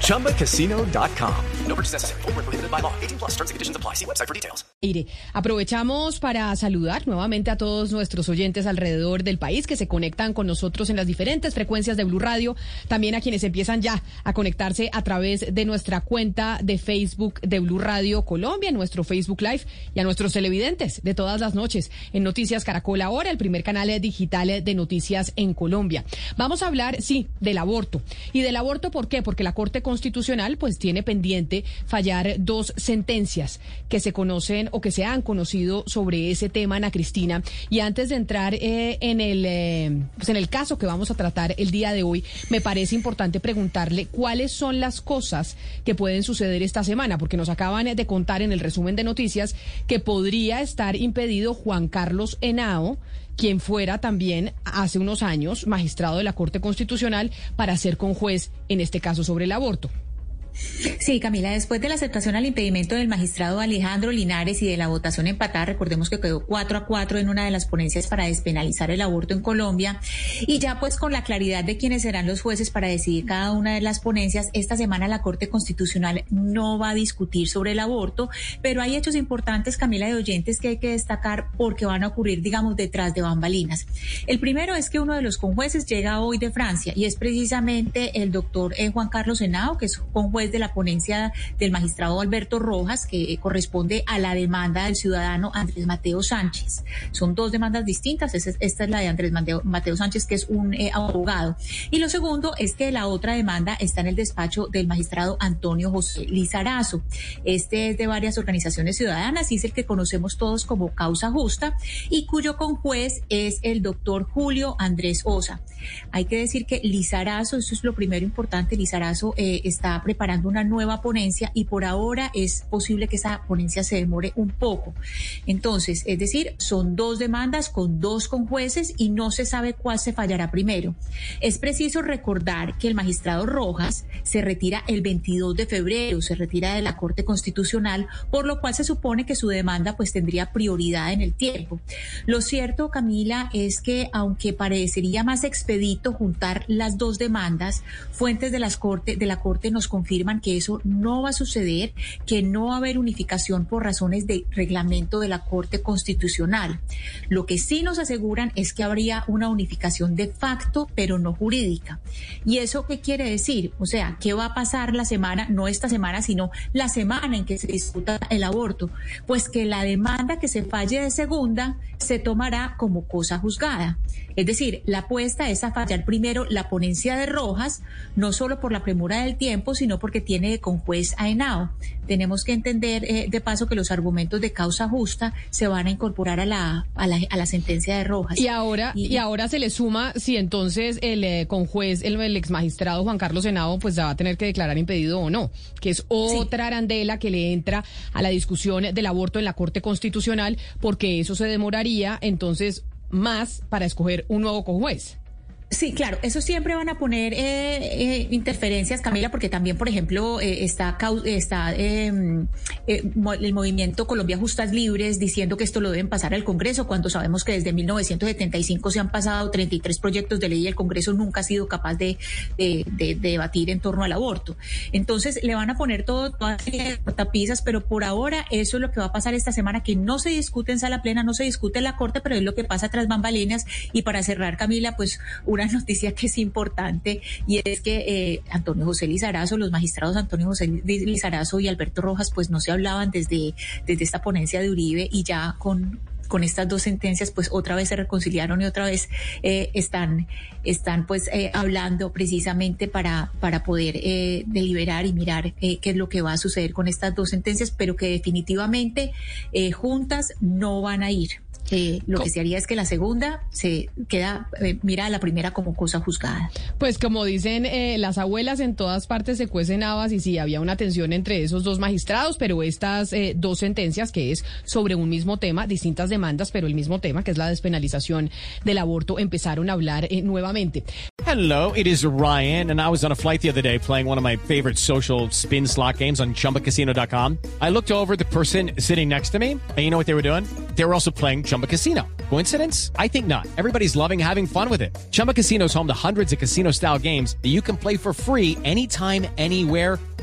ChumbaCasino.com. No purchase necessary. Full prohibited by law. 18 plus terms and conditions apply. See website for details. Mire, aprovechamos para saludar nuevamente a todos nuestros oyentes alrededor del país que se conectan con nosotros en las diferentes frecuencias de Blue Radio. También a quienes empiezan ya a conectarse a través de nuestra cuenta de Facebook de Blue Radio Colombia, nuestro Facebook Live y a nuestros televidentes de todas las noches en Noticias Caracol ahora, el primer canal digital de noticias en Colombia. Vamos a hablar, sí, del aborto. ¿Y del aborto por qué? Porque la Corte Constitucional pues tiene pendiente fallar dos sentencias que se conocen o que se han conocido sobre ese tema, Ana Cristina. Y antes de entrar eh, en, el, eh, pues en el caso que vamos a tratar el día de hoy, me parece importante preguntarle cuáles son las cosas que pueden suceder esta semana, porque nos acaban de contar en el resumen de noticias que podría estar impedido Juan Carlos Henao quien fuera también hace unos años magistrado de la Corte Constitucional para ser con juez en este caso sobre el aborto. Sí, Camila, después de la aceptación al impedimento del magistrado Alejandro Linares y de la votación empatada, recordemos que quedó 4 a 4 en una de las ponencias para despenalizar el aborto en Colombia, y ya pues con la claridad de quiénes serán los jueces para decidir cada una de las ponencias, esta semana la Corte Constitucional no va a discutir sobre el aborto, pero hay hechos importantes, Camila, de oyentes que hay que destacar porque van a ocurrir, digamos, detrás de bambalinas. El primero es que uno de los conjueces llega hoy de Francia y es precisamente el doctor eh, Juan Carlos Henao, que es conjuez de la ponencia del magistrado Alberto Rojas, que corresponde a la demanda del ciudadano Andrés Mateo Sánchez. Son dos demandas distintas. Esta es la de Andrés Mateo, Sánchez, que es un eh, abogado. Y lo segundo es que la otra demanda está en el despacho del magistrado Antonio José Lizarazo. Este es de varias organizaciones ciudadanas y es el que conocemos todos como Causa Justa y cuyo conjuez es el doctor Julio Andrés Osa. Hay que decir que Lizarazo, eso es lo primero importante, Lizarazo eh, está preparando una nueva ponencia y por ahora es posible que esa ponencia se demore un poco. Entonces, es decir, son dos demandas con dos con jueces y no se sabe cuál se fallará primero. Es preciso recordar que el magistrado Rojas se retira el 22 de febrero, se retira de la Corte Constitucional, por lo cual se supone que su demanda pues tendría prioridad en el tiempo. Lo cierto, Camila, es que aunque parecería más expedito juntar las dos demandas, fuentes de las corte, de la Corte nos confirman que eso no va a suceder, que no va a haber unificación por razones de reglamento de la Corte Constitucional. Lo que sí nos aseguran es que habría una unificación de facto, pero no jurídica. ¿Y eso qué quiere decir? O sea, ¿qué va a pasar la semana, no esta semana, sino la semana en que se discuta el aborto? Pues que la demanda que se falle de segunda se tomará como cosa juzgada. Es decir, la apuesta es a fallar primero la ponencia de Rojas, no solo por la premura del tiempo, sino porque tiene con juez a Henao. Tenemos que entender eh, de paso que los argumentos de causa justa se van a incorporar a la, a la, a la sentencia de Rojas. Y ahora, y, ahora se le suma si entonces el eh, con juez, el, el ex magistrado Juan Carlos Henao, pues ya va a tener que declarar impedido o no, que es otra arandela que le entra a la discusión del aborto en la Corte Constitucional, porque eso se demoraría entonces más para escoger un nuevo juez. Sí, claro, eso siempre van a poner eh, eh, interferencias, Camila, porque también, por ejemplo, eh, está, está em, el movimiento Colombia Justas Libres diciendo que esto lo deben pasar al Congreso, cuando sabemos que desde 1975 se han pasado 33 proyectos de ley y el Congreso nunca ha sido capaz de, debatir en torno al aborto. Entonces, le van a poner todo, todas tapisas, pero por ahora eso es lo que va a pasar esta semana, que no se discute en sala plena, no se discute en la Corte, pero es lo que pasa tras bambalinas. Y para cerrar, Camila, pues una noticia que es importante y es que eh, Antonio José Lizarazo, los magistrados Antonio José Lizarazo y Alberto Rojas, pues no se hablaban desde, desde esta ponencia de Uribe y ya con con estas dos sentencias, pues otra vez se reconciliaron y otra vez eh, están, están pues eh, hablando precisamente para, para poder eh, deliberar y mirar qué es lo que va a suceder con estas dos sentencias, pero que definitivamente juntas no van a ir. Eh, lo que se haría es que la segunda se queda, eh, mira a la primera como cosa juzgada. Pues como dicen eh, las abuelas, en todas partes se cuecen habas y sí, había una tensión entre esos dos magistrados, pero estas dos sentencias, que es sobre un mismo tema, distintas demandas, pero el mismo tema, que es la despenalización del aborto, empezaron a hablar nuevamente. Hello, it is Ryan, and I was on a flight the other day playing one of my favorite social spin slot games on chumbacasino.com. I looked over the person sitting next to me, and you know what they were doing? They were also playing Chumba Casino. Coincidence? I think not. Everybody's loving having fun with it. Chumba Casino is home to hundreds of casino style games that you can play for free anytime, anywhere,